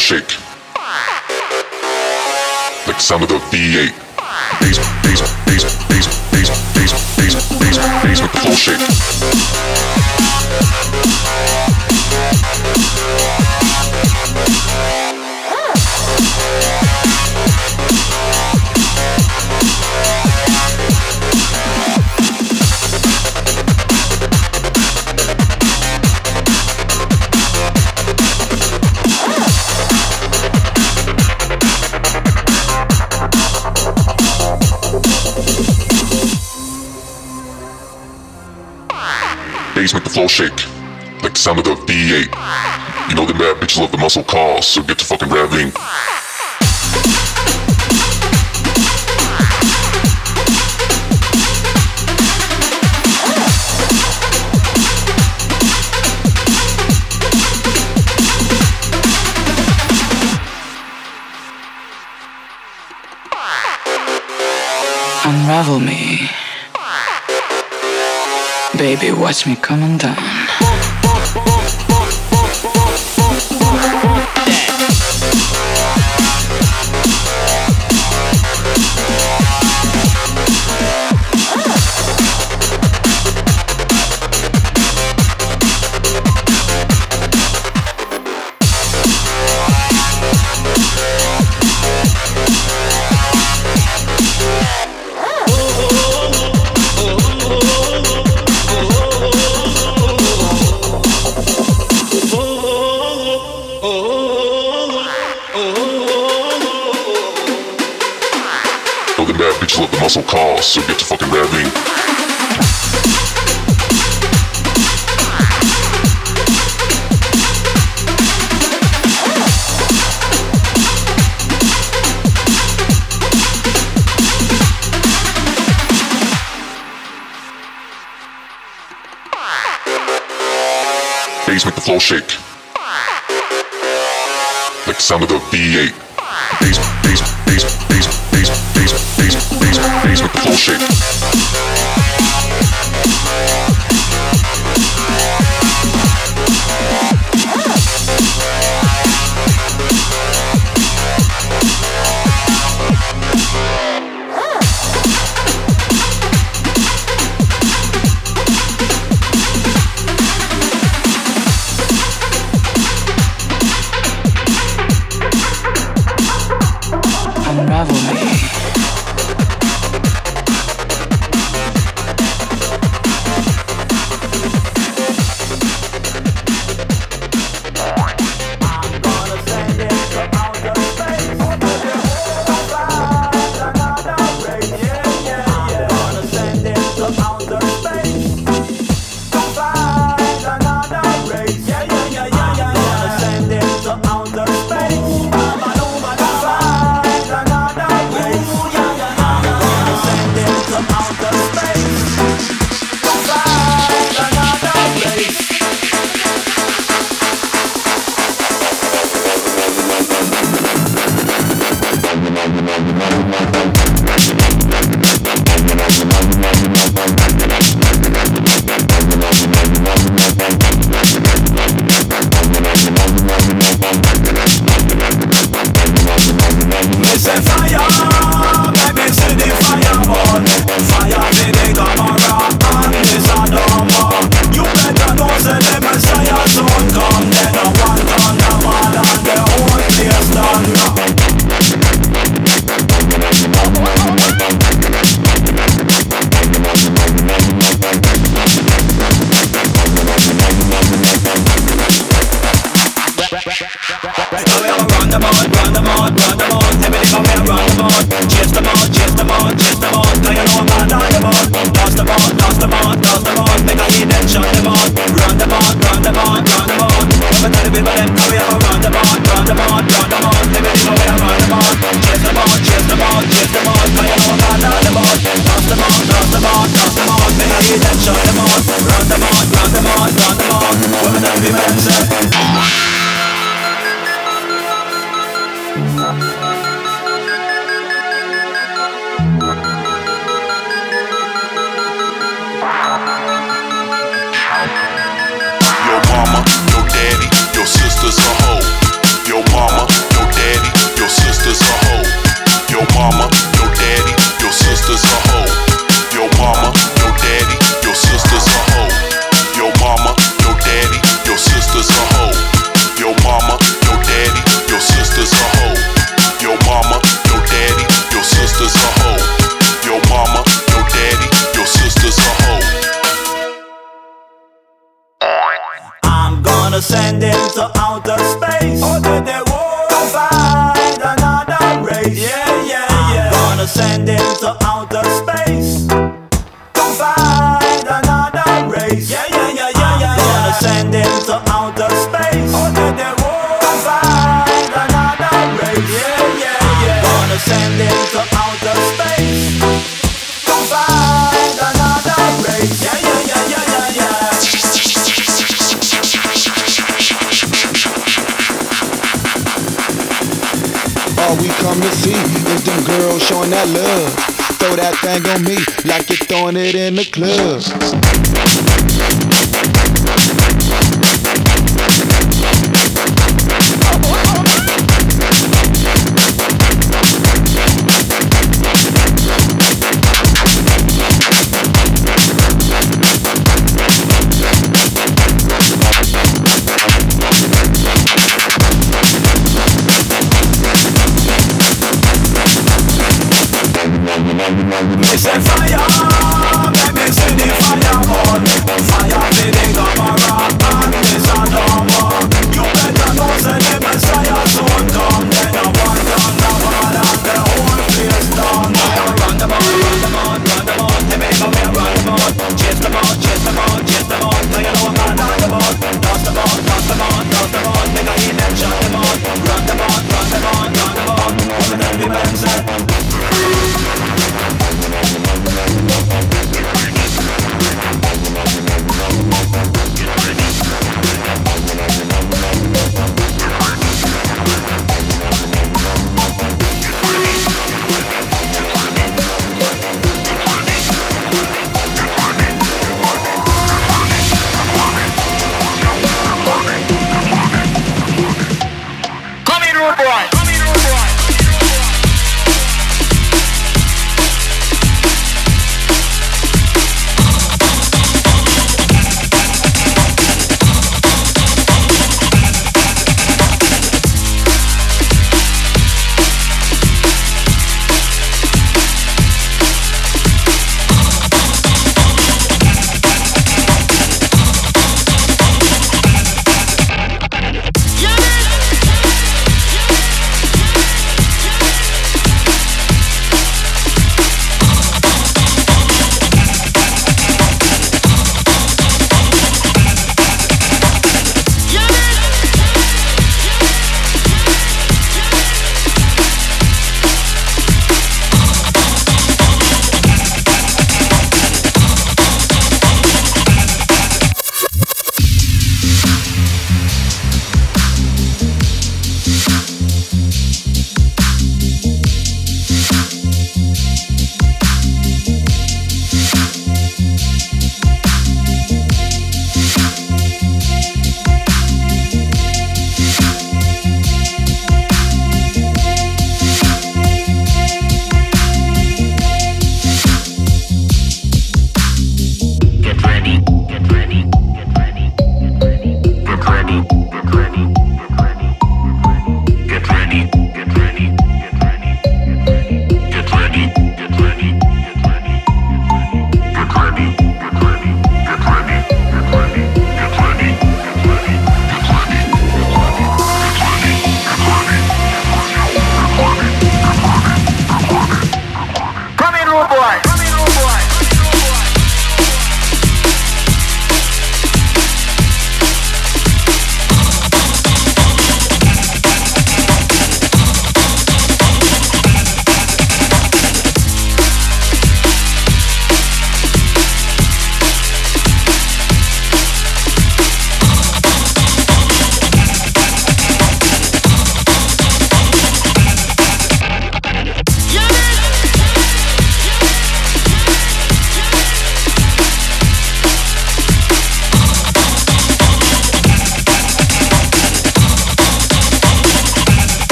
ton. the muscle calls, so get to fucking grabbing. bass make the floor shake. Like the sound of the V8. Bass, bass, bass, bass. Things with the bullshit.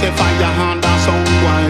Say fire hand a someone. Selector.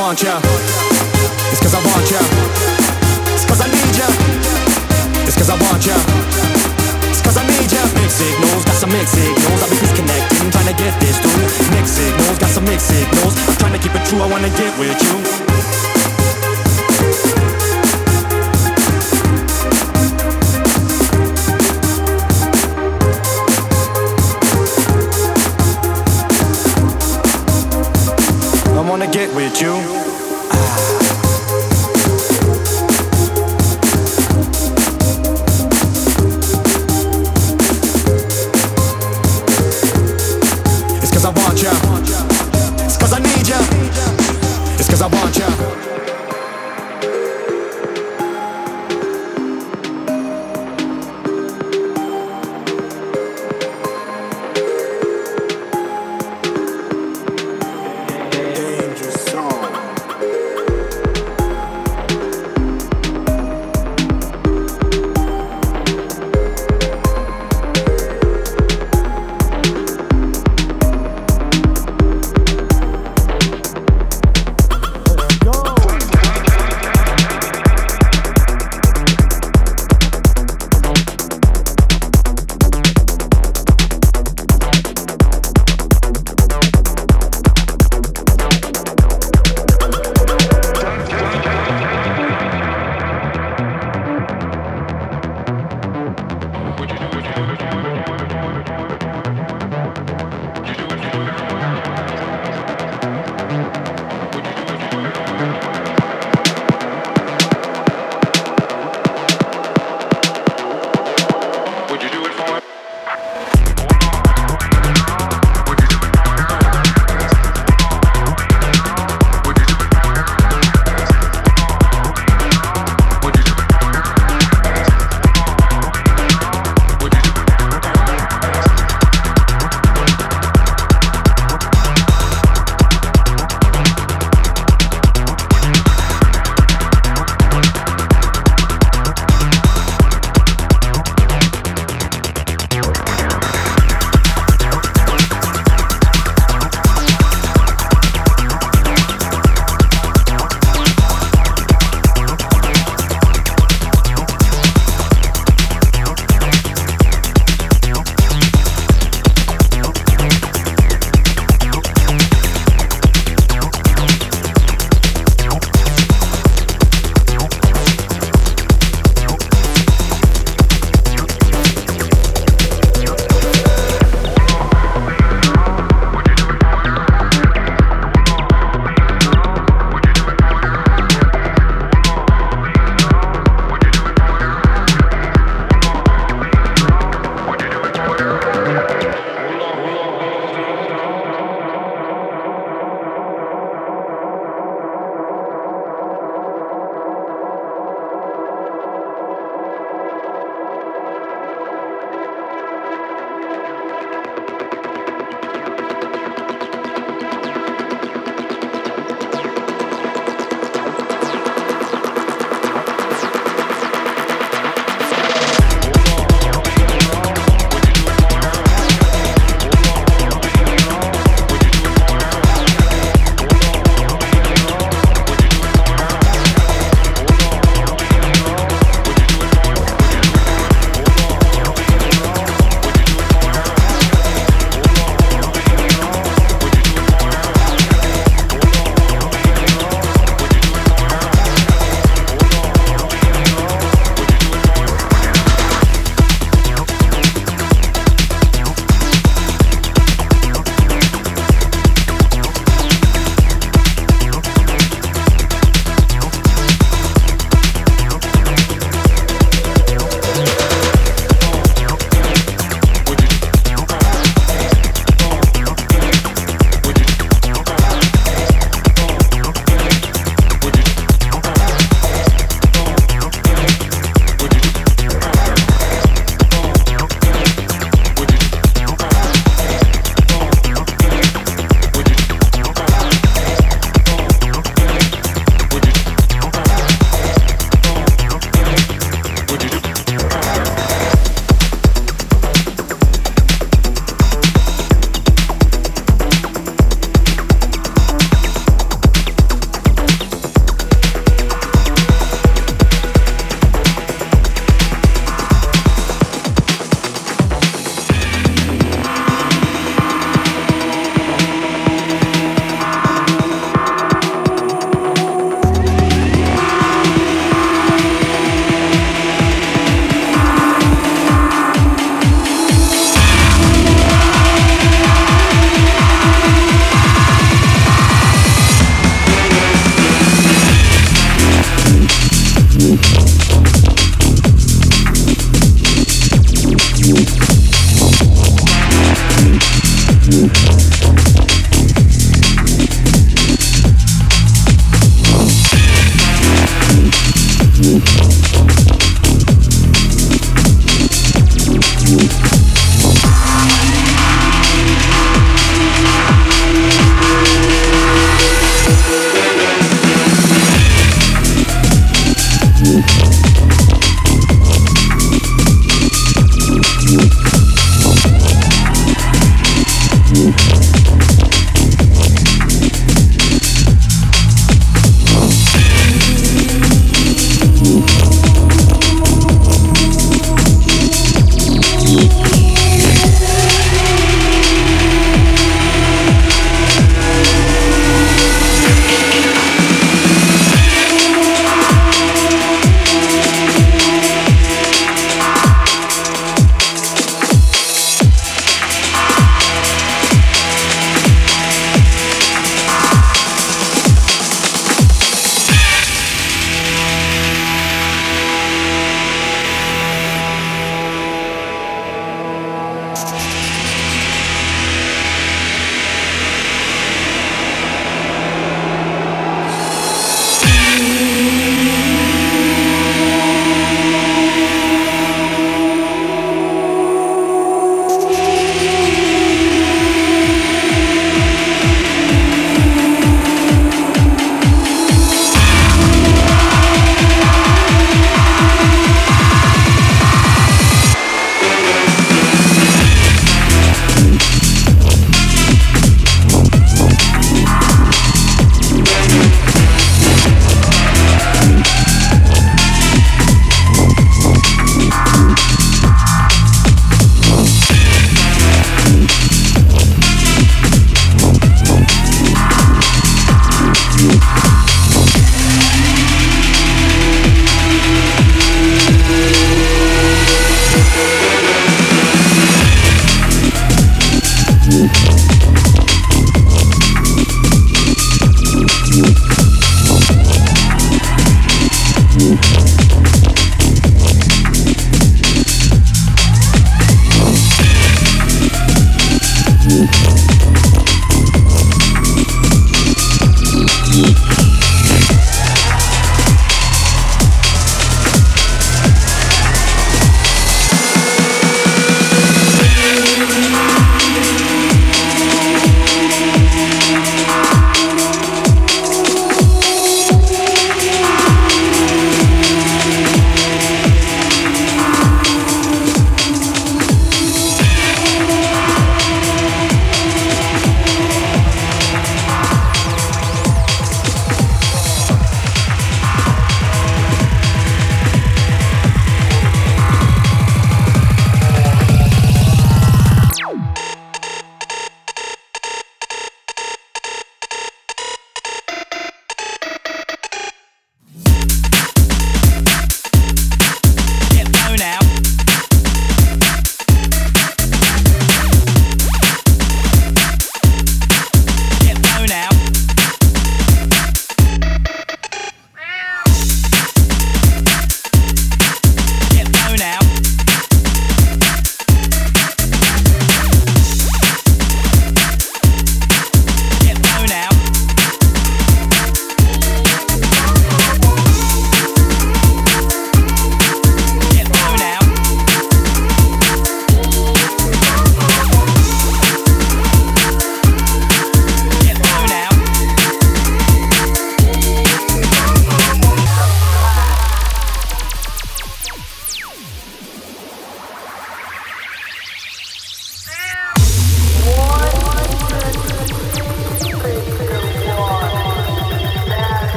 want ya. It's cause I want ya. It's cause I need ya. It's cause I want ya. It's cause I need ya. Mixed signals, got some mixed signals. I've been disconnecting, trying to get this through. Mixed signals, got some mixed signals. I'm trying to keep it true, I wanna get with you. wanna get with you.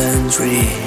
There's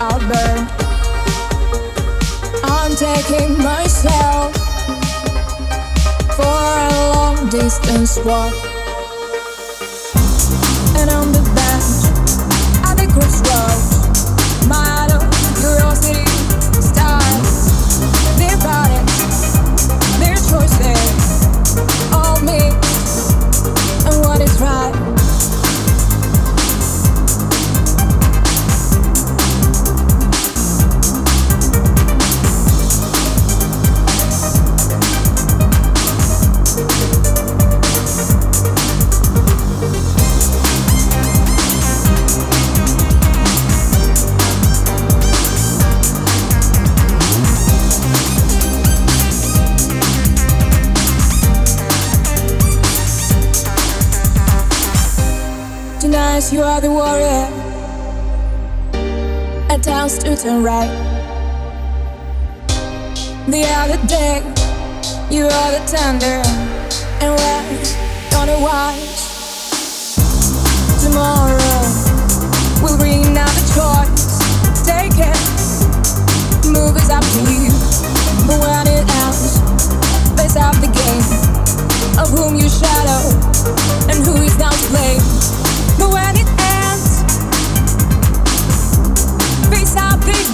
I'll burn. I'm taking myself for a long distance walk. And on the bench the crossroads, my curiosity starts. Their their choices, all mixed, and what is right. times you are the warrior, A times to turn right. The other day, you are the tender. and when don't know why. tomorrow we'll bring another choice. Take it, move is up to you, but when it ends, face out the game of whom you shadow and who is now to blame. big